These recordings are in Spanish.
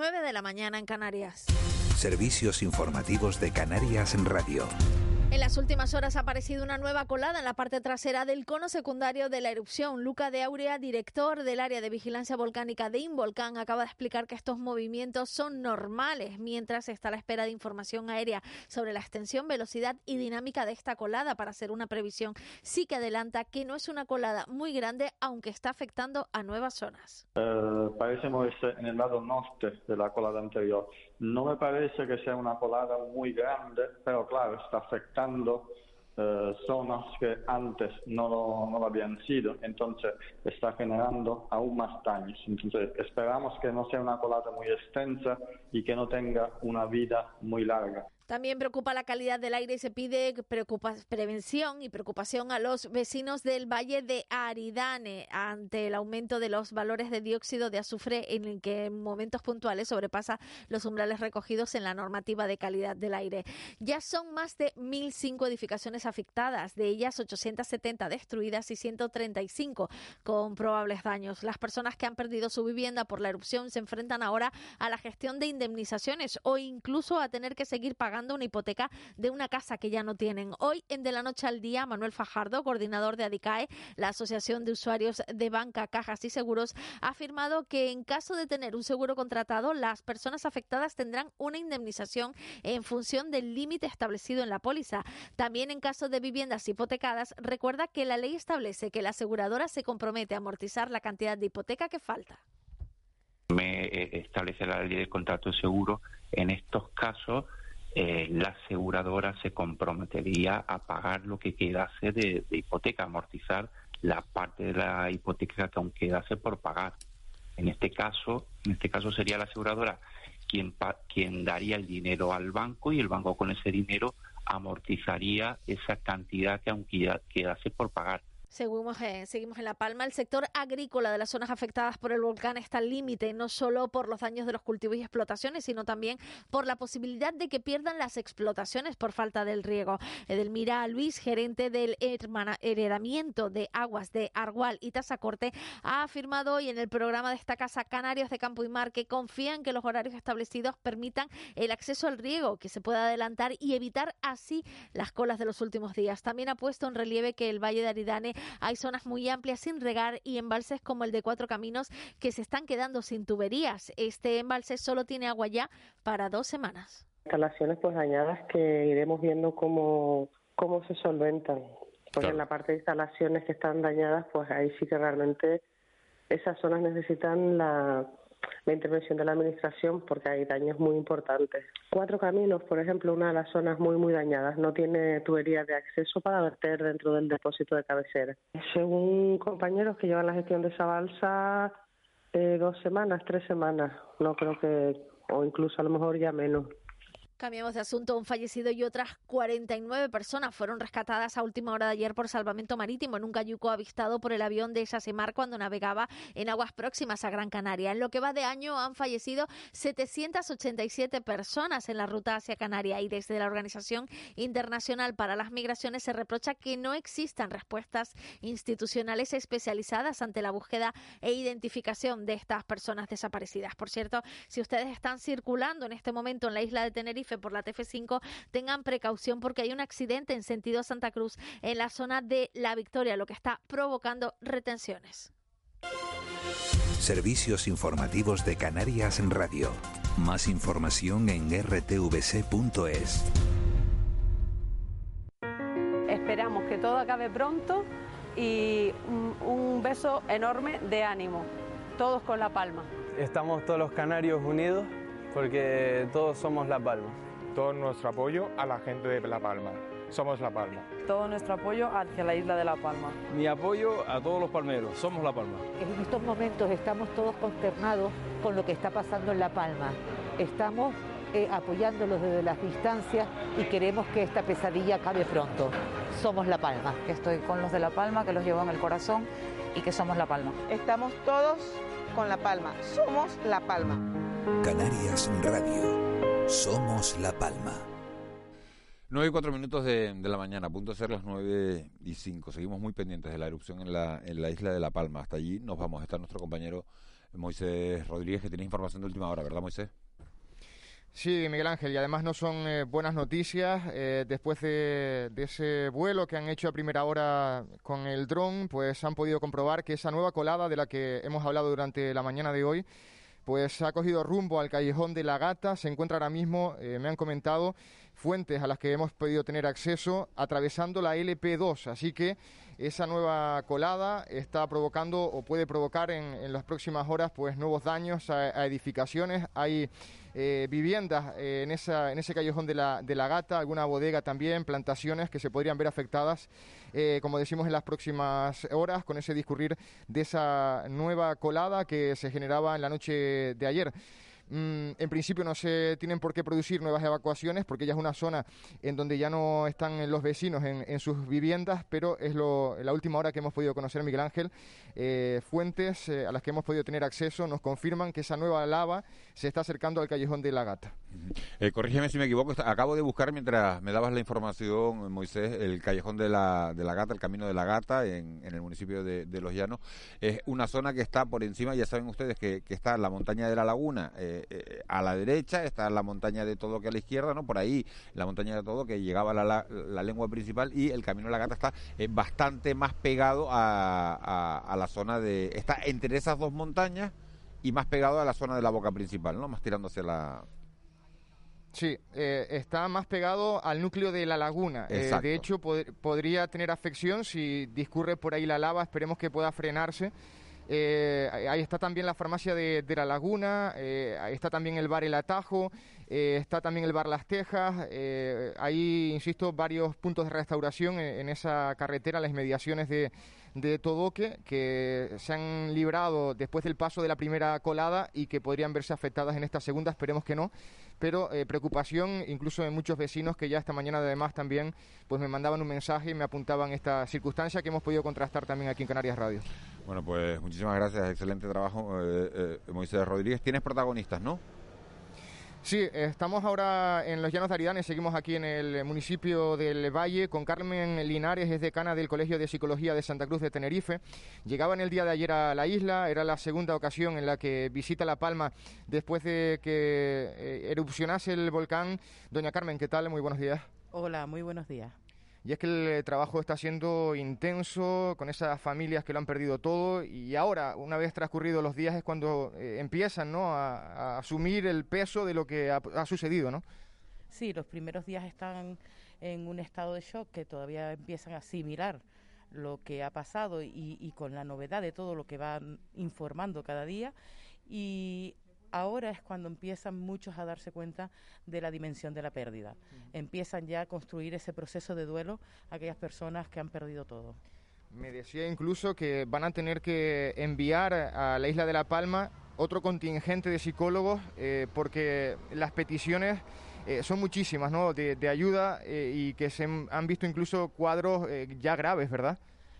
9 de la mañana en Canarias. Servicios informativos de Canarias en Radio. En las últimas horas ha aparecido una nueva colada en la parte trasera del cono secundario de la erupción. Luca de Aurea, director del área de vigilancia volcánica de Involcán, acaba de explicar que estos movimientos son normales mientras está a la espera de información aérea sobre la extensión, velocidad y dinámica de esta colada para hacer una previsión. Sí que adelanta que no es una colada muy grande, aunque está afectando a nuevas zonas. Eh, parece moverse en el lado norte de la colada anterior. No me parece que sea una colada muy grande, pero claro, está afectando eh, zonas que antes no lo, no lo habían sido, entonces está generando aún más daños. Entonces esperamos que no sea una colada muy extensa y que no tenga una vida muy larga. También preocupa la calidad del aire y se pide prevención y preocupación a los vecinos del Valle de Aridane ante el aumento de los valores de dióxido de azufre en el que en momentos puntuales sobrepasa los umbrales recogidos en la normativa de calidad del aire. Ya son más de 1.005 edificaciones afectadas, de ellas 870 destruidas y 135 con probables daños. Las personas que han perdido su vivienda por la erupción se enfrentan ahora a la gestión de indemnizaciones o incluso a tener que seguir pagando una hipoteca de una casa que ya no tienen. Hoy, en De la Noche al Día, Manuel Fajardo, coordinador de ADICAE, la Asociación de Usuarios de Banca, Cajas y Seguros, ha afirmado que en caso de tener un seguro contratado, las personas afectadas tendrán una indemnización en función del límite establecido en la póliza. También en caso de viviendas hipotecadas, recuerda que la ley establece que la aseguradora se compromete a amortizar la cantidad de hipoteca que falta. me eh, establece la ley de contrato seguro, en estos casos eh, la aseguradora se comprometería a pagar lo que quedase de, hipoteca, amortizar la parte de la hipoteca que aún quedase por pagar. En este caso, en este caso sería la aseguradora quien quien daría el dinero al banco y el banco con ese dinero amortizaría esa cantidad que aún queda- quedase por pagar. Seguimos, seguimos en La Palma. El sector agrícola de las zonas afectadas por el volcán está al límite, no solo por los daños de los cultivos y explotaciones, sino también por la posibilidad de que pierdan las explotaciones por falta del riego. Edelmira Luis, gerente del heredamiento de aguas de Argual y Tazacorte, ha afirmado hoy en el programa de esta casa Canarios de Campo y Mar que confían que los horarios establecidos permitan el acceso al riego, que se pueda adelantar y evitar así las colas de los últimos días. También ha puesto en relieve que el Valle de Aridane hay zonas muy amplias sin regar y embalses como el de Cuatro Caminos que se están quedando sin tuberías. Este embalse solo tiene agua ya para dos semanas. instalaciones pues dañadas que iremos viendo cómo, cómo se solventan. Porque Claro. en la parte de instalaciones que están dañadas, pues ahí sí que realmente esas zonas necesitan la, la intervención de la administración porque hay daños muy importantes. Cuatro caminos, por ejemplo, una de las zonas muy muy dañadas, no tiene tubería de acceso para verter dentro del depósito de cabecera. Según compañeros que llevan la gestión de esa balsa, eh, dos semanas, tres semanas, no creo que, o incluso a lo mejor ya menos. Cambiamos de asunto. Un fallecido y otras 49 personas fueron rescatadas a última hora de ayer por salvamento marítimo en un cayuco avistado por el avión de Sasemar cuando navegaba en aguas próximas a Gran Canaria. En lo que va de año han fallecido 787 personas en la ruta hacia Canaria y desde la Organización Internacional para las Migraciones se reprocha que no existan respuestas institucionales especializadas ante la búsqueda e identificación de estas personas desaparecidas. Por cierto, si ustedes están circulando en este momento en la isla de Tenerife por la TF5, tengan precaución porque hay un accidente en sentido Santa Cruz en la zona de La Victoria, lo que está provocando retenciones. Servicios informativos de Canarias en Radio. Más información en rtvc.es. Esperamos que todo acabe pronto y un, un beso enorme de ánimo, todos con La Palma. Estamos todos los canarios unidos porque todos somos La Palma. todo nuestro apoyo a la gente de La Palma. somos La Palma. Todo nuestro apoyo hacia la isla de La Palma. Mi apoyo a todos los palmeros, somos La Palma. En estos momentos estamos todos consternados con lo que está pasando en La Palma. Estamos eh, apoyándolos desde las distancias y queremos que esta pesadilla acabe pronto. Somos La Palma. Estoy con los de La Palma, que los llevo en el corazón y que somos La Palma. Estamos todos con La Palma. Somos La Palma. Canarias Radio. Somos La Palma. 9 y 4 minutos de, la mañana, a punto de ser las 9 y 5. Seguimos muy pendientes de la erupción en la, en la isla de La Palma. Hasta allí nos vamos. Está nuestro compañero Moisés Rodríguez, que tiene información de última hora, ¿verdad, Moisés? Sí, Miguel Ángel, y además no son eh, buenas noticias. Eh, después de, de, ese vuelo que han hecho a primera hora con el dron, pues han podido comprobar que esa nueva colada de la que hemos hablado durante la mañana de hoy pues ha cogido rumbo al callejón de la Gata, se encuentra ahora mismo, eh, me han comentado, fuentes a las que hemos podido tener acceso atravesando la LP2, así que esa nueva colada está provocando o puede provocar en, las próximas horas pues nuevos daños a edificaciones, hay eh, viviendas eh, en, esa, en ese callejón de la, de la Gata, alguna bodega también, plantaciones que se podrían ver afectadas, eh, como decimos, en las próximas horas con ese discurrir de esa nueva colada que se generaba en la noche de ayer. Mm, en principio no se tienen por qué producir nuevas evacuaciones porque ya es una zona en donde ya no están los vecinos en, sus viviendas, pero es lo, la última hora que hemos podido conocer, Miguel Ángel. Eh, fuentes eh, a las que hemos podido tener acceso nos confirman que esa nueva lava se está acercando al callejón de la Gata. Eh, corrígeme si me equivoco, acabo de buscar mientras me dabas la información, Moisés, el callejón de la, de la Gata, el camino de la Gata en, el municipio de, Los Llanos. Es una zona que está por encima, ya saben ustedes que, que está la montaña de la laguna eh, a la derecha, está la montaña de todo que a la izquierda, ¿no? Por ahí la montaña de todo que llegaba a la, la, lengua principal y el camino de la Gata está eh, bastante más pegado a, a la zona de... Está entre esas dos montañas y más pegado a la zona de la boca principal, ¿no? Más tirando hacia la Sí, eh, está más pegado al núcleo de la laguna. Eh, de hecho, podría tener afección si discurre por ahí la lava. Esperemos que pueda frenarse. Eh, ahí está también la farmacia de, la laguna, ahí está también el bar El Atajo, está también el bar Las Tejas. hay, insisto, varios puntos de restauración en, esa carretera, las inmediaciones de, de Todoque que se han librado después del paso de la primera colada y que podrían verse afectadas en esta segunda, esperemos que no, pero eh, preocupación incluso en muchos vecinos que ya esta mañana además también pues me mandaban un mensaje y me apuntaban esta circunstancia que hemos podido contrastar también aquí en Canarias Radio. Bueno, pues muchísimas gracias, excelente trabajo, eh, eh, Moisés Rodríguez. Tienes protagonistas, ¿no? Sí, estamos ahora en los Llanos de Aridane, seguimos aquí en el municipio del Valle con Carmen Linares, es decana del Colegio de Psicología de Santa Cruz de Tenerife. Llegaba en el día de ayer a la isla, era la segunda ocasión en la que visita La Palma después de que eh, erupcionase el volcán. Doña Carmen, ¿qué tal? Muy buenos días. Hola, muy buenos días. Y es que el trabajo está siendo intenso con esas familias que lo han perdido todo y ahora, una vez transcurridos los días, es cuando eh, empiezan ¿no? a, asumir el peso de lo que ha, sucedido, ¿no? Sí, los primeros días están en un estado de shock que todavía empiezan a asimilar lo que ha pasado y, y con la novedad de todo lo que van informando cada día y ahora es cuando empiezan muchos a darse cuenta de la dimensión de la pérdida. Empiezan ya a construir ese proceso de duelo a aquellas personas que han perdido todo. Me decía incluso que van a tener que enviar a la isla de La Palma otro contingente de psicólogos eh, porque las peticiones eh, son muchísimas, ¿no? De, ayuda eh, y que se han visto incluso cuadros ya graves, ¿verdad?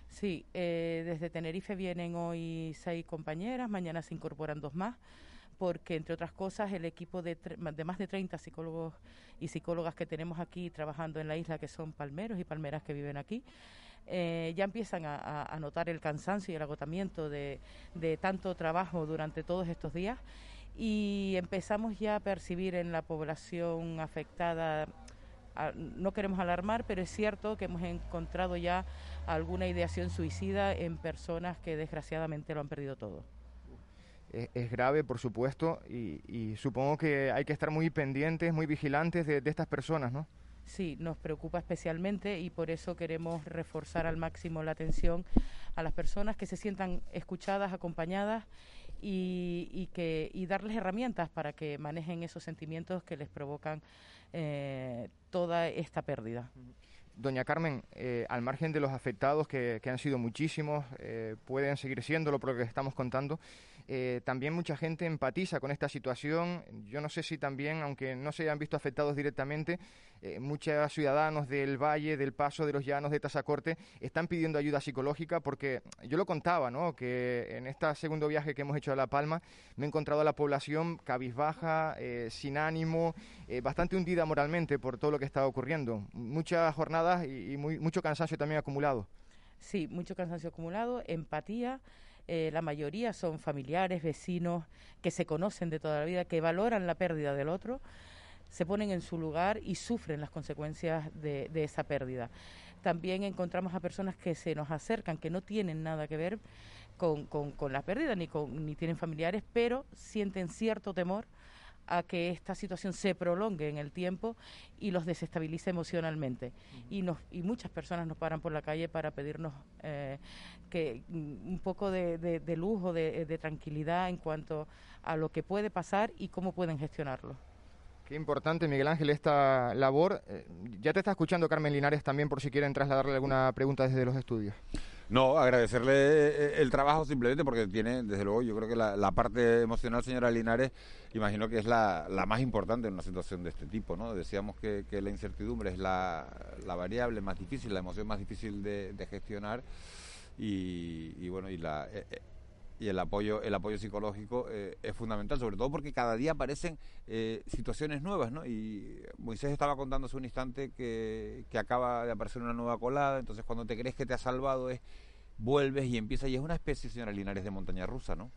Sí, desde Tenerife vienen hoy seis compañeras, mañana se incorporan dos más porque, entre otras cosas, el equipo de, de, más de 30 psicólogos y psicólogas que tenemos aquí trabajando en la isla, que son palmeros y palmeras que viven aquí, eh, ya empiezan a, notar el cansancio y el agotamiento de, tanto trabajo durante todos estos días. Y empezamos ya a percibir en la población afectada no queremos alarmar, pero es cierto que hemos encontrado ya alguna ideación suicida en personas que desgraciadamente lo han perdido todo es, grave, por supuesto, y, supongo que hay que estar muy pendientes, muy vigilantes de, estas personas, ¿no? Sí, nos preocupa especialmente y por eso queremos reforzar al máximo la atención a las personas que se sientan escuchadas, acompañadas y, que, y darles herramientas para que manejen esos sentimientos que les provocan eh, toda esta pérdida. Doña Carmen, eh, al margen de los afectados, que, que han sido muchísimos, eh, pueden seguir siéndolo por lo que estamos contando, eh, también mucha gente empatiza con esta situación. Yo no sé si también, aunque no se hayan visto afectados directamente, eh, muchos ciudadanos del Valle, del Paso, de los Llanos, de Tazacorte, están pidiendo ayuda psicológica porque yo lo contaba, ¿no? Que en este segundo viaje que hemos hecho a La Palma me he encontrado a la población cabizbaja, eh, sin ánimo, bastante hundida moralmente por todo lo que está ocurriendo. Muchas jornadas y, mucho cansancio también acumulado. Sí, mucho cansancio acumulado, empatía. Eh, la mayoría son familiares, vecinos, que se conocen de toda la vida, que valoran la pérdida del otro, se ponen en su lugar y sufren las consecuencias de, esa pérdida. También encontramos a personas que se nos acercan, que no tienen nada que ver con, con la pérdida, ni, con, ni tienen familiares, pero sienten cierto temor a que esta situación se prolongue en el tiempo y los desestabilice emocionalmente. Y, nos, y muchas personas nos paran por la calle para pedirnos eh, que mm, un poco de, de, lujo, de, de tranquilidad en cuanto a lo que puede pasar y cómo pueden gestionarlo. Qué importante, Miguel Ángel, esta labor. Eh, ya te está escuchando Carmen Linares también por si quieren trasladarle alguna pregunta desde los estudios. No, agradecerle eh, el trabajo simplemente porque tiene, desde luego, yo creo que la, parte emocional, señora Linares, imagino que es la, más importante en una situación de este tipo, ¿no? Decíamos que, la incertidumbre es la, variable más difícil, la emoción más difícil de, gestionar y, bueno, y la... Eh, eh, y el apoyo el apoyo psicológico es fundamental sobre todo porque cada día aparecen situaciones nuevas no y Moisés estaba contando hace un instante que, que acaba de aparecer una nueva colada entonces cuando te crees que te ha salvado es vuelves y empieza y es una especie, señora Linares, de montaña rusa, ¿no?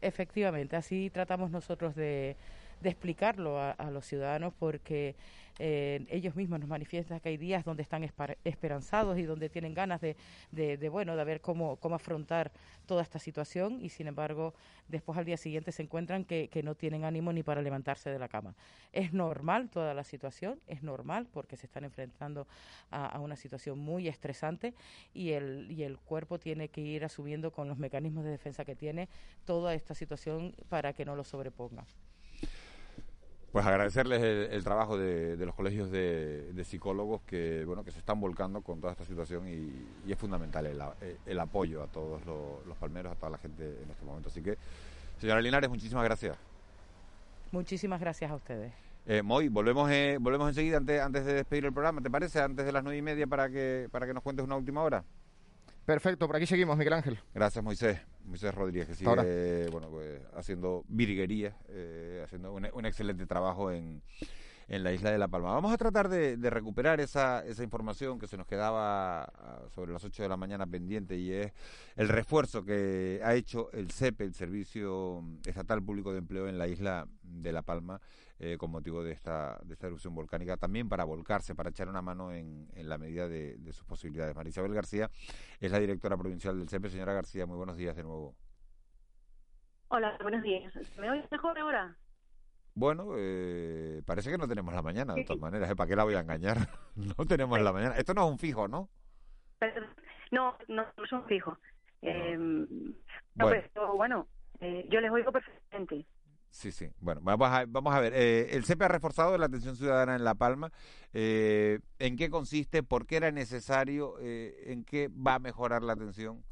Efectivamente, así tratamos nosotros de, de explicarlo a, los ciudadanos porque eh, ellos mismos nos manifiestan que hay días donde están esperanzados y donde tienen ganas de, de, bueno, de ver cómo, cómo afrontar toda esta situación y sin embargo después al día siguiente se encuentran que, que no tienen ánimo ni para levantarse de la cama. Es normal toda la situación, es normal porque se están enfrentando a, a una situación muy estresante y el, y el cuerpo tiene que ir asumiendo con los mecanismos de defensa que tiene toda esta situación para que no lo sobreponga. Pues agradecerles el, trabajo de, los colegios de, psicólogos que bueno que se están volcando con toda esta situación y, es fundamental el, apoyo a todos los, palmeros, a toda la gente en este momento. Así que, señora Linares, muchísimas gracias. Muchísimas gracias a ustedes. Eh, Moy, volvemos eh, volvemos enseguida antes, antes de despedir el programa, ¿te parece? Antes de las nueve y media para que, para que nos cuentes una última hora. Perfecto, por aquí seguimos, Miguel Ángel. Gracias, Moisés. Moisés Rodríguez, que sigue bueno, pues, haciendo virguería, eh, haciendo un, excelente trabajo en, en la isla de La Palma. Vamos a tratar de, recuperar esa, esa información que se nos quedaba ah, sobre las 8 de la mañana pendiente y es el refuerzo que ha hecho el CEPE, el Servicio Estatal Público de Empleo en la isla de La Palma, eh, con motivo de esta, de esta erupción volcánica, también para volcarse, para echar una mano en, en la medida de, sus posibilidades. Marisabel García es la directora provincial del CEPE. Señora García, muy buenos días de nuevo. Hola, buenos días. ¿Me oyes mejor ahora? Bueno, eh, parece que no tenemos la mañana, de todas maneras. ¿eh? ¿Para qué la voy a engañar? no tenemos la mañana. Esto no es un fijo, ¿no? No, no, es un fijo. Eh, bueno, bueno eh, yo les oigo perfectamente. Sí, sí. Bueno, vamos a, vamos a ver. Eh, el CEPE ha reforzado la atención ciudadana en La Palma. Eh, ¿En qué consiste? ¿Por qué era necesario? Eh, ¿En qué va a mejorar la atención?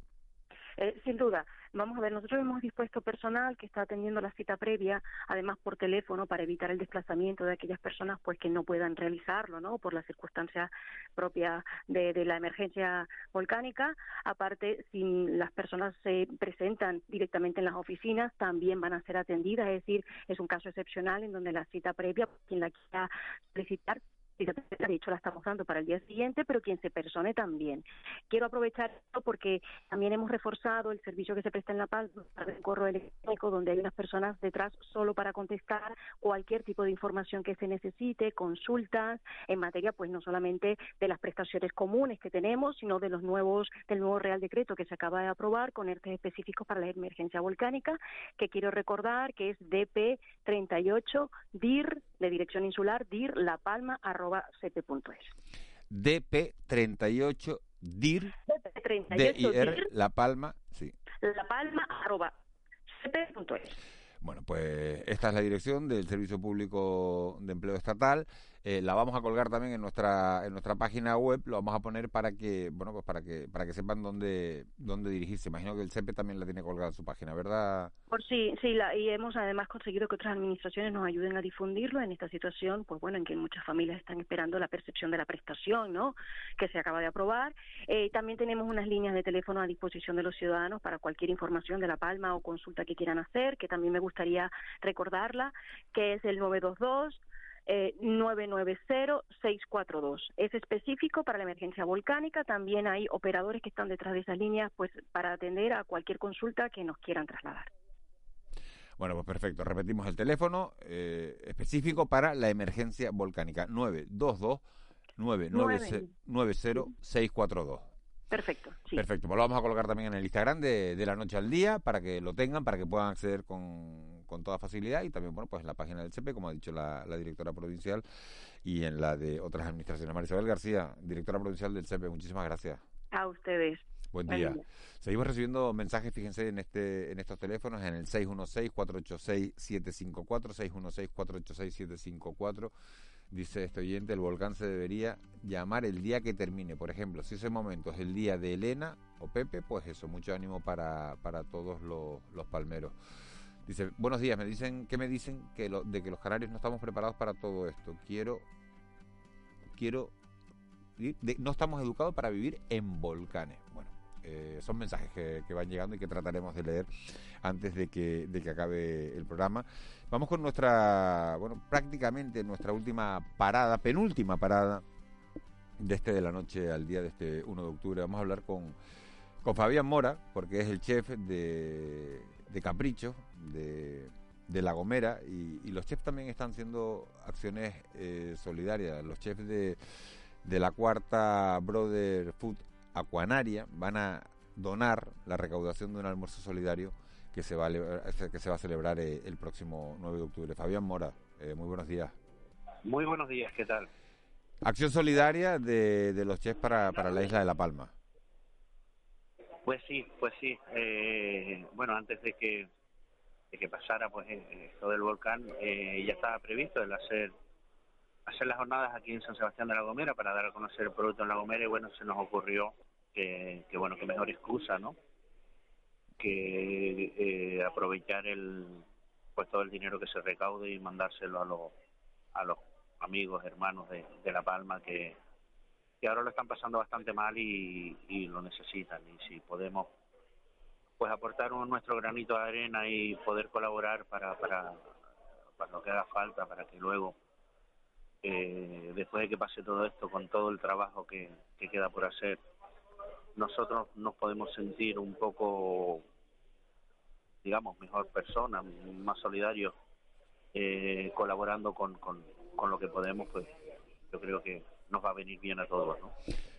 Eh, sin duda. Vamos a ver, nosotros hemos dispuesto personal que está atendiendo la cita previa, además por teléfono, para evitar el desplazamiento de aquellas personas pues que no puedan realizarlo, ¿no? Por las circunstancias propias de, de la emergencia volcánica. Aparte, si las personas se presentan directamente en las oficinas, también van a ser atendidas, es decir, es un caso excepcional en donde la cita previa, quien la quiera solicitar, de hecho la estamos dando para el día siguiente, pero quien se persone también. Quiero aprovechar esto porque también hemos reforzado el servicio que se presta en La Paz, el correo electrónico, donde hay unas personas detrás solo para contestar cualquier tipo de información que se necesite, consultas en materia, pues no solamente de las prestaciones comunes que tenemos, sino de los nuevos, del nuevo Real Decreto que se acaba de aprobar con ERTE específicos para la emergencia volcánica, que quiero recordar que es DP 38 DIR de Dirección Insular, DIR La Palma, arroba DP38 DIR, DIR, La Palma, sí. La Palma, arroba Bueno, pues esta es la dirección del Servicio Público de Empleo Estatal. Eh, la vamos a colgar también en nuestra en nuestra página web, lo vamos a poner para que bueno pues para que para que sepan dónde dónde dirigirse. Imagino que el CEPE también la tiene colgada en su página, ¿verdad? Por sí, sí, la, y hemos además conseguido que otras administraciones nos ayuden a difundirlo en esta situación, pues bueno, en que muchas familias están esperando la percepción de la prestación, ¿no? Que se acaba de aprobar. Eh, también tenemos unas líneas de teléfono a disposición de los ciudadanos para cualquier información de La Palma o consulta que quieran hacer, que también me gustaría recordarla, que es el 922 eh, 990-642. Es específico para la emergencia volcánica. También hay operadores que están detrás de esas líneas pues, para atender a cualquier consulta que nos quieran trasladar. Bueno, pues perfecto. Repetimos el teléfono eh, específico para la emergencia volcánica. 922 990 642. Perfecto. Sí. Perfecto. Pues lo vamos a colocar también en el Instagram de, de la noche al día para que lo tengan, para que puedan acceder con, con toda facilidad y también, bueno, pues en la página del CEPE, como ha dicho la, la directora provincial, y en la de otras administraciones. Marisabel García, directora provincial del CEPE, muchísimas gracias. A ustedes. Buen día. Seguimos recibiendo mensajes, fíjense en este en estos teléfonos, en el 616-486-754, 616-486-754. Dice este oyente, el volcán se debería llamar el día que termine. Por ejemplo, si ese momento es el día de Elena o Pepe, pues eso, mucho ánimo para, para todos los, los palmeros. Dice, buenos días, me dicen, ¿qué me dicen? Que lo, de que los canarios no estamos preparados para todo esto. Quiero, quiero, no estamos educados para vivir en volcanes. Bueno, eh, son mensajes que, que, van llegando y que trataremos de leer antes de que, de que acabe el programa. Vamos con nuestra, bueno, prácticamente nuestra última parada, penúltima parada de este de la noche al día de este 1 de octubre. Vamos a hablar con, con Fabián Mora, porque es el chef de, de Capricho, de, de La Gomera, y, y, los chefs también están haciendo acciones eh, solidarias. Los chefs de, de la cuarta Brother Food Aquanaria van a donar la recaudación de un almuerzo solidario que se va a, que se va a celebrar eh, el próximo 9 de octubre. Fabián Mora, eh, muy buenos días. Muy buenos días, ¿qué tal? Acción solidaria de, de los chefs para, para la isla de La Palma. Pues sí, pues sí. Eh, bueno, antes de que, de que pasara pues esto del volcán, ya estaba previsto el hacer hacer las jornadas aquí en San Sebastián de la Gomera para dar a conocer el producto en la Gomera y bueno, se nos ocurrió que, que bueno, que mejor excusa, ¿no? Que eh, aprovechar el pues todo el dinero que se recaude y mandárselo a los a los amigos, hermanos de, de La Palma que, que ahora lo están pasando bastante mal y, lo necesitan. Y si podemos pues aportar un, nuestro granito de arena y poder colaborar para, para, para lo que haga falta para que luego eh, después de que pase todo esto, con todo el trabajo que, que, queda por hacer, nosotros nos podemos sentir un poco, digamos, mejor personas, más solidarios, eh, colaborando con, con, con, lo que podemos, pues yo creo que nos va a venir bien a todos. ¿no?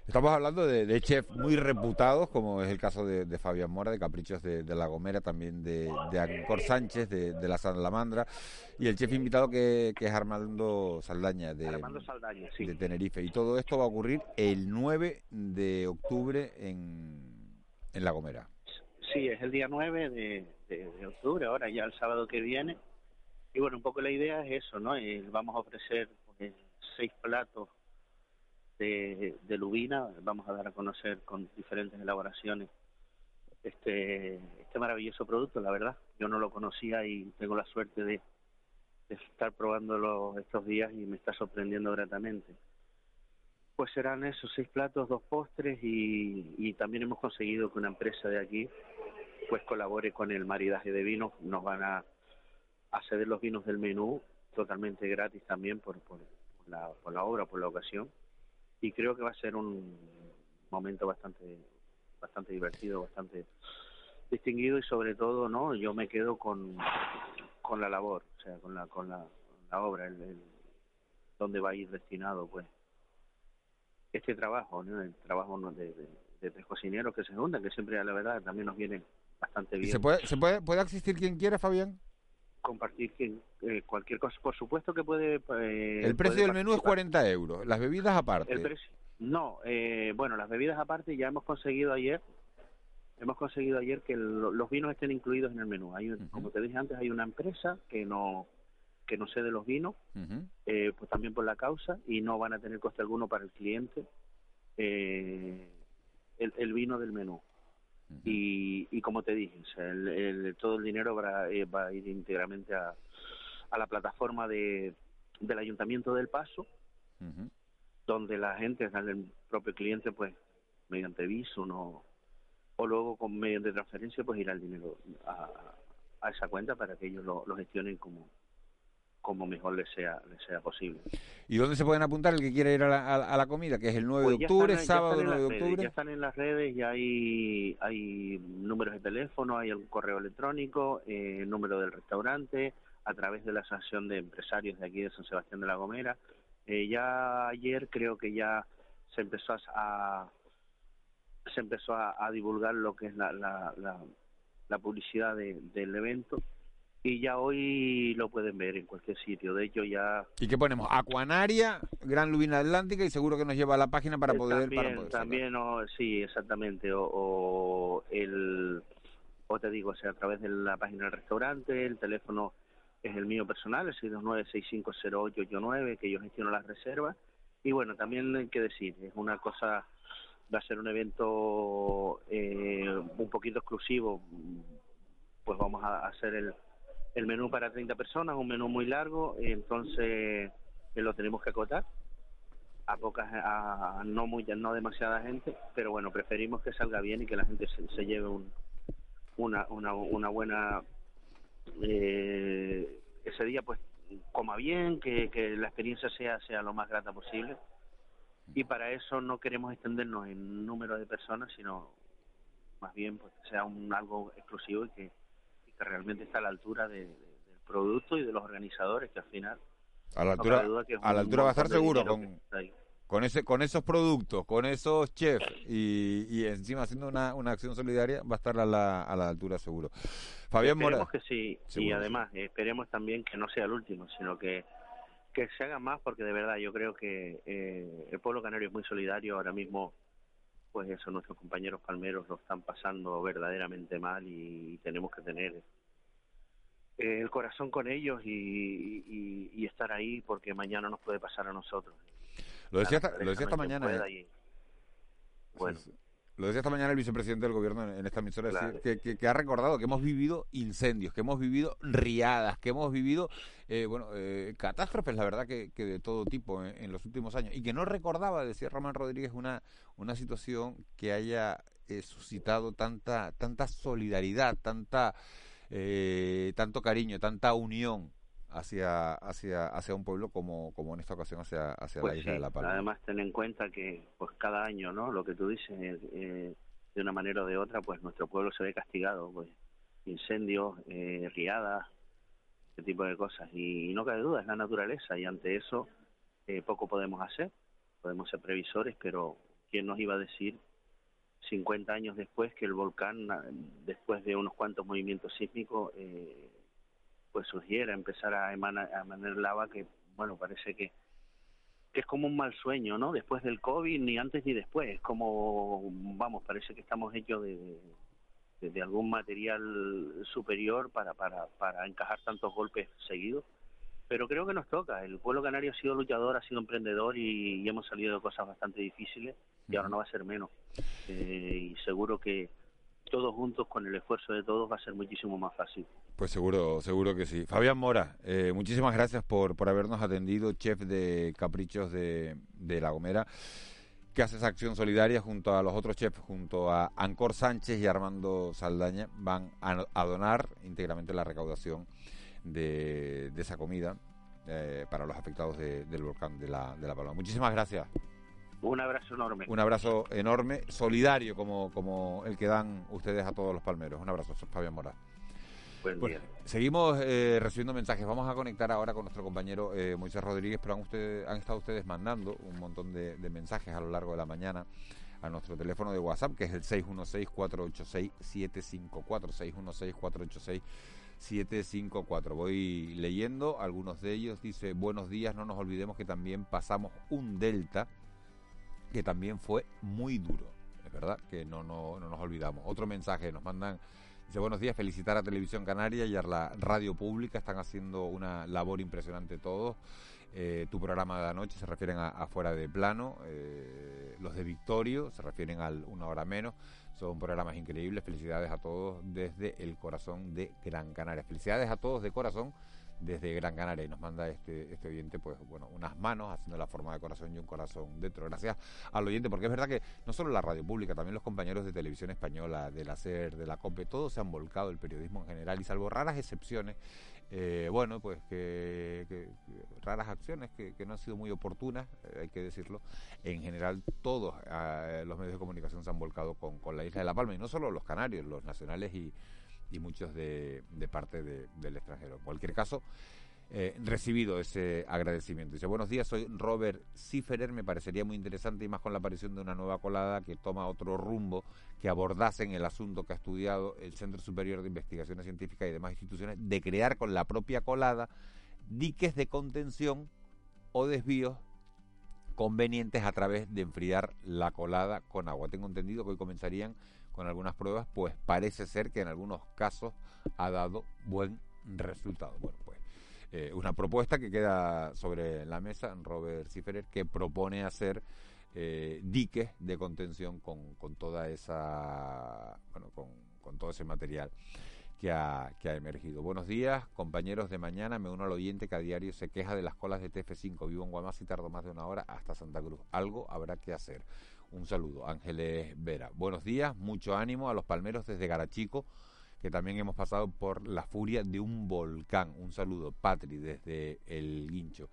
Estamos hablando de, de, chefs muy reputados, como es el caso de, de Fabián Mora, de Caprichos de, de, La Gomera, también de, de Ancor Sánchez, de, la Salamandra, y el chef invitado que, que es Armando Saldaña, de, Armando Saldaña sí. de Tenerife. Y todo esto va a ocurrir el 9 de octubre en, en La Gomera. Sí, es el día 9 de, de, octubre, ahora ya el sábado que viene. Y bueno, un poco la idea es eso, ¿no? Eh, vamos a ofrecer pues, seis platos de, de lubina, vamos a dar a conocer con diferentes elaboraciones este, este maravilloso producto, la verdad. Yo no lo conocía y tengo la suerte de, estar probándolo estos días y me está sorprendiendo gratamente. Pues serán esos seis platos, dos postres y, y también hemos conseguido que una empresa de aquí pues colabore con el maridaje de vinos. Nos van a, a ceder los vinos del menú totalmente gratis también por, por la obra, por la ocasión y creo que va a ser un momento bastante bastante divertido, bastante distinguido y sobre todo, ¿no? Yo me quedo con, con la labor, o sea, con la con la, la obra, el, el, dónde va a ir destinado, pues, este trabajo, ¿no? El trabajo de, de, de tres cocineros que se juntan, que siempre, la verdad, también nos viene bastante bien. ¿Se puede, se puede, puede asistir quien quiera, Fabián? Compartir que, eh, cualquier cosa. Por supuesto que puede... Eh, el precio puede del menú es 40 euros, las bebidas aparte. El precio, no, eh, bueno, las bebidas aparte ya hemos conseguido ayer, hemos conseguido ayer que el, los vinos estén incluidos en el menú. Hay, uh -huh. Como te dije antes, hay una empresa que no que no sé de los vinos, eh, pues también por la causa y no van a tener coste alguno para el cliente eh, el, vino del menú. Y, y, como te dije, el, todo el dinero va, eh, va a ir íntegramente a, a la plataforma de, del Ayuntamiento del Paso, donde la gente, el propio cliente, pues mediante viso no, o luego con mediante transferencia, pues irá el dinero a, a esa cuenta para que ellos lo, lo gestionen como, como mejor les sea, les sea posible. ¿Y dónde se pueden apuntar el que quiera ir a la, a la comida? Que es el 9 de pues octubre, sábado 9 de octubre. ya están en las redes, ya hay, hay números de teléfono, hay un correo electrónico, eh, número del restaurante, a través de la Asociación de Empresarios de aquí de San Sebastián de la Gomera. Eh, ya ayer creo que ya se empezó a se empezó a, divulgar lo que es la, la, la, publicidad del evento y ya hoy lo pueden ver en cualquier sitio. De hecho, ya. ¿Y qué ponemos? Acuanaria, Gran Lubina Atlántica y seguro que nos lleva a la página para eh, poder. También, también sí, exactamente. O, el. O te digo, o sea, a través de la página del restaurante, el teléfono es el mío personal, el 629-650889, que yo gestiono las reservas. Y bueno, también hay que decir, es una cosa, va a ser un evento eh, un poquito exclusivo, pues vamos a hacer el el menú para 30 personas, un menú muy largo, entonces eh, lo tenemos que acotar a pocas, a, no muy, no demasiada gente, pero bueno, preferimos que salga bien y que la gente se, lleve un, una, una, una buena eh, ese día, pues coma bien, que, que la experiencia sea sea lo más grata posible. Y para eso no queremos extendernos en número de personas, sino más bien pues que sea un algo exclusivo y que que realmente está a la altura de, del producto y de los organizadores, que al final... A la altura, a la altura va a estar seguro con, con, ese, con esos productos, con esos chefs y, y encima haciendo una, una acción solidaria, va a estar a la, a la altura seguro. Fabián Mora. Esperemos que sí, y además esperemos también que no sea el último, sino que que se haga más porque de verdad yo creo que eh, el pueblo canario es muy solidario ahora mismo pues eso, nuestros compañeros palmeros lo están pasando verdaderamente mal y, tenemos que tener eh, el corazón con ellos y, estar ahí porque mañana nos puede pasar a nosotros. Lo decía, lo decía esta mañana. ¿eh? bueno. Lo decía esta mañana el vicepresidente del gobierno en, esta emisora, que, ha recordado que hemos vivido incendios, que hemos vivido riadas, que hemos vivido, eh, bueno, eh, catástrofes, la verdad, que, de todo tipo en, los últimos años. Y que no recordaba, decía Román Rodríguez, una, una situación que haya eh, suscitado tanta, tanta solidaridad, tanta, tanto cariño, tanta unión hacia, hacia, hacia un pueblo como, como en esta ocasión hacia, hacia la pues isla de La Palma. Además, ten en cuenta que pues cada año, ¿no? Lo que tú dices, eh, de una manera o de otra, pues nuestro pueblo se ve castigado, pues incendios, eh, riadas, ese tipo de cosas. Y, no cabe duda, es la naturaleza y ante eso eh, poco podemos hacer. Podemos ser previsores, pero ¿quién nos iba a decir 50 años después que el volcán, después de unos cuantos movimientos sísmicos, eh, pues surgiera, empezar a emanar, a emanar lava que, bueno, parece que, que es como un mal sueño, ¿no? Después del COVID, ni antes ni después, es como, vamos, parece que estamos hechos de, de, algún material superior para, para, para encajar tantos golpes seguidos. Pero creo que nos toca, el pueblo canario ha sido luchador, ha sido emprendedor y, hemos salido de cosas bastante difíciles y ahora no va a ser menos. Eh, y seguro que todos juntos, con el esfuerzo de todos, va a ser muchísimo más fácil. Pues seguro, seguro que sí. Fabián Mora, eh, muchísimas gracias por, por habernos atendido, chef de Caprichos de, de La Gomera, que hace esa acción solidaria junto a los otros chefs, junto a Ancor Sánchez y Armando Saldaña, van a, donar íntegramente la recaudación de, de esa comida eh, para los afectados del volcán de la, de la Palma. Muchísimas gracias. Un abrazo enorme. Un abrazo enorme, solidario como, como el que dan ustedes a todos los palmeros. Un abrazo, Fabián Mora. Buen día. seguimos eh, recibiendo mensajes. Vamos a conectar ahora con nuestro compañero eh, Moisés Rodríguez, pero han, ustedes, han estado ustedes mandando un montón de, mensajes a lo largo de la mañana a nuestro teléfono de WhatsApp, que es el 616-486-754. 616-486-754. Voy leyendo algunos de ellos. Dice, buenos días, no nos olvidemos que también pasamos un delta que también fue muy duro. Es verdad que no, no, no nos olvidamos. Otro mensaje nos mandan Dice, buenos días, felicitar a Televisión Canaria y a la radio pública, están haciendo una labor impresionante todos. Eh, tu programa de la noche se refieren a, afuera de plano, eh, los de Victorio se refieren al una hora menos, son programas increíbles, felicidades a todos desde el corazón de Gran Canaria, felicidades a todos de corazón desde Gran Canaria y nos manda este, este oyente pues bueno unas manos haciendo la forma de corazón y un corazón dentro gracias al oyente porque es verdad que no solo la radio pública también los compañeros de televisión española de la SER de la COPE todos se han volcado el periodismo en general y salvo raras excepciones eh, bueno, pues que, raras acciones que, no han sido muy oportunas, eh, hay que decirlo. En general, todos eh, los medios de comunicación se han volcado con, con, la isla de La Palma, y no solo los canarios, los nacionales y, y muchos de, de parte del extranjero. En cualquier caso, eh, recibido ese agradecimiento. Dice, buenos días, soy Robert Ciferer, me parecería muy interesante y más con la aparición de una nueva colada que toma otro rumbo, que abordasen el asunto que ha estudiado el Centro Superior de Investigaciones Científicas y demás instituciones, de crear con la propia colada diques de contención o desvíos convenientes a través de enfriar la colada con agua. Tengo entendido que hoy comenzarían con algunas pruebas, pues parece ser que en algunos casos ha dado buen resultado. Bueno, pues eh, una propuesta que queda sobre la mesa, Robert Ciferer, que propone hacer eh, diques de contención con, con toda esa, bueno, con, con todo ese material que ha, que ha emergido. Buenos días, compañeros de mañana. Me uno al oyente que a diario se queja de las colas de TF5. Vivo en Guamas y tardo más de una hora hasta Santa Cruz. Algo habrá que hacer. Un saludo, Ángeles Vera. Buenos días, mucho ánimo a los palmeros desde Garachico, que también hemos pasado por la furia de un volcán. Un saludo, Patri, desde el Guincho.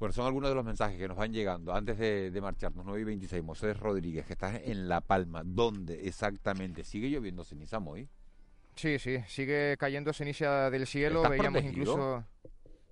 Bueno, son algunos de los mensajes que nos van llegando. Antes de, marcharnos, 9 y 26, Mosés Rodríguez, que está en La Palma. ¿Dónde exactamente? ¿Sigue lloviendo ceniza, hoy? Sí, sí, sigue cayendo ceniza del cielo. Veíamos incluso.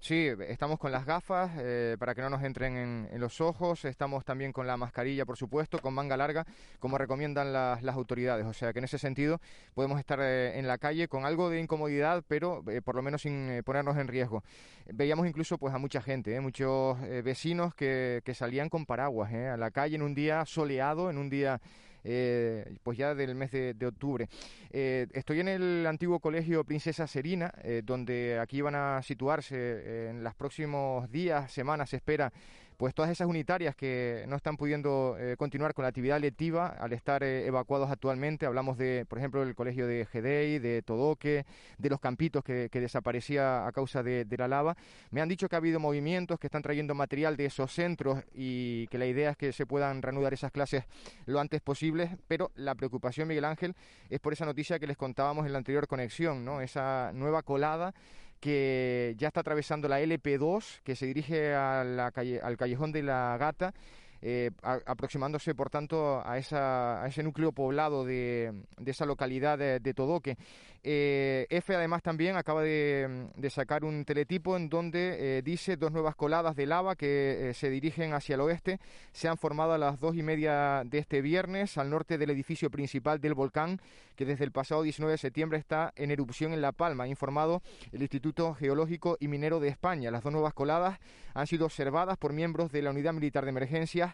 Sí, estamos con las gafas eh, para que no nos entren en, los ojos, estamos también con la mascarilla, por supuesto, con manga larga, como recomiendan las, autoridades. O sea que en ese sentido podemos estar eh, en la calle con algo de incomodidad, pero eh, por lo menos sin ponernos en riesgo. Veíamos incluso pues a mucha gente, muchos vecinos que, que, salían con paraguas a la calle en un día soleado, en un día eh, pues ya del mes de, octubre. Eh, estoy en el antiguo colegio Princesa Serina, eh, donde aquí van a situarse en los próximos días, semanas, se espera pues todas esas unitarias que no están pudiendo eh, continuar con la actividad lectiva al estar eh, evacuados actualmente. Hablamos de, por ejemplo, del colegio de Gedei, de Todoque, de los campitos que, desaparecía a causa de, la lava. Me han dicho que ha habido movimientos que están trayendo material de esos centros y que la idea es que se puedan reanudar esas clases lo antes posible, pero la preocupación, Miguel Ángel, es por esa noticia que les contábamos en la anterior conexión, ¿no? Esa nueva colada que ya está atravesando la LP2, que se dirige a la calle, al callejón de la Gata eh, aproximándose, por tanto, a, esa, a, ese núcleo poblado de, de esa localidad de, Todoque. Eh, F, además, también acaba de, sacar un teletipo en donde eh, dice dos nuevas coladas de lava que se dirigen hacia el oeste. Se han formado a las dos y media de este viernes al norte del edificio principal del volcán, que desde el pasado 19 de septiembre está en erupción en La Palma, ha informado el Instituto Geológico y Minero de España. Las dos nuevas coladas han sido observadas por miembros de la Unidad Militar de Emergencia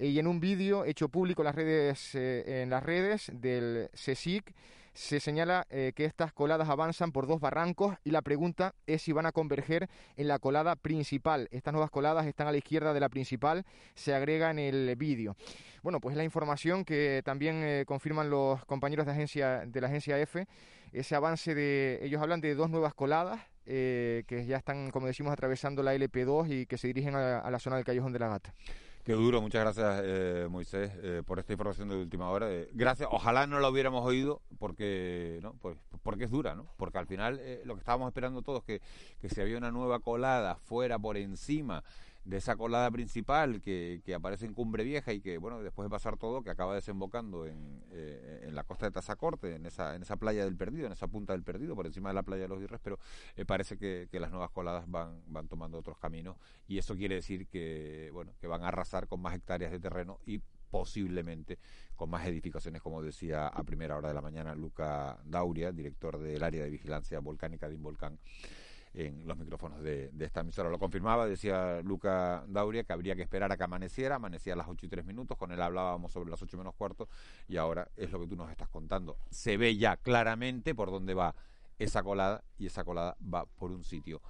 eh, y en un vídeo hecho público en las redes, eh, del CSIC se señala eh, que estas coladas avanzan por dos barrancos y la pregunta es si van a converger en la colada principal. Estas nuevas coladas están a la izquierda de la principal, se agrega en el vídeo. Bueno, pues la información que también confirman los compañeros de, agencia, de la agencia F, ese avance de, ellos hablan de dos nuevas coladas que ya están, como decimos, atravesando la LP2 y que se dirigen a la zona del Callejón de la Gata. Qué duro, muchas gracias eh, Moisés eh, por esta información de última hora. Eh, gracias, ojalá no la hubiéramos oído porque no, pues, porque es dura, ¿no? Porque al final lo que estábamos esperando todos que que si había una nueva colada fuera por encima de esa colada principal que, que, aparece en Cumbre Vieja y que, bueno, después de pasar todo, que acaba desembocando en, eh, en la costa de Tazacorte, en esa, en esa playa del Perdido, en esa punta del Perdido, por encima de la playa de los Dirres, pero eh, parece que, que, las nuevas coladas van, van tomando otros caminos y eso quiere decir que, bueno, que van a arrasar con más hectáreas de terreno y posiblemente con más edificaciones, como decía a primera hora de la mañana Luca Dauria, director del área de vigilancia volcánica de Involcán en los micrófonos de, esta emisora. Lo confirmaba, decía Luca Dauria, que habría que esperar a que amaneciera. Amanecía a las 8 y 3 minutos, con él hablábamos sobre las 8 menos cuarto y ahora es lo que tú nos estás contando. Se ve ya claramente por dónde va esa colada y esa colada va por un sitio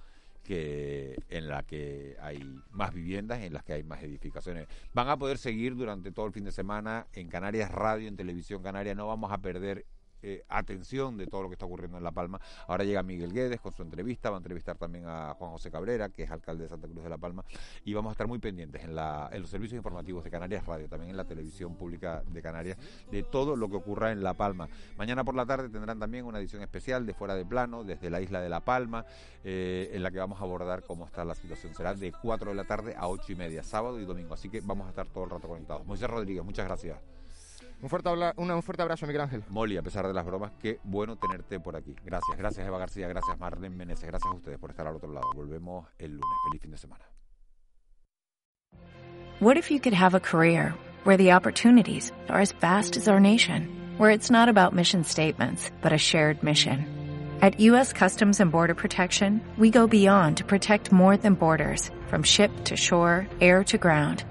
que en la que hay más viviendas, en las que hay más edificaciones. Van a poder seguir durante todo el fin de semana en Canarias Radio, en Televisión Canaria. No vamos a perder eh, atención de todo lo que está ocurriendo en La Palma. Ahora llega Miguel Guedes con su entrevista, va a entrevistar también a Juan José Cabrera, que es alcalde de Santa Cruz de La Palma, y vamos a estar muy pendientes en, la, en los servicios informativos de Canarias Radio, también en la televisión pública de Canarias, de todo lo que ocurra en La Palma. Mañana por la tarde tendrán también una edición especial de Fuera de Plano, desde la isla de La Palma, eh, en la que vamos a abordar cómo está la situación. Será de 4 de la tarde a 8 y media, sábado y domingo, así que vamos a estar todo el rato conectados. Moisés Rodríguez, muchas gracias. Un fuerte, un fuerte abrazo, Miguel Ángel. Molly, a pesar de las bromas, qué bueno tenerte por aquí. Gracias, gracias Eva García, gracias Marlene Meneses, gracias a ustedes por estar al otro lado. Volvemos el lunes. Feliz fin de semana. What if you could have a career where the opportunities are as vast as our nation, where it's not about mission statements, but a shared mission? At U.S. Customs and Border Protection, we go beyond to protect more than borders, from ship to shore, air to ground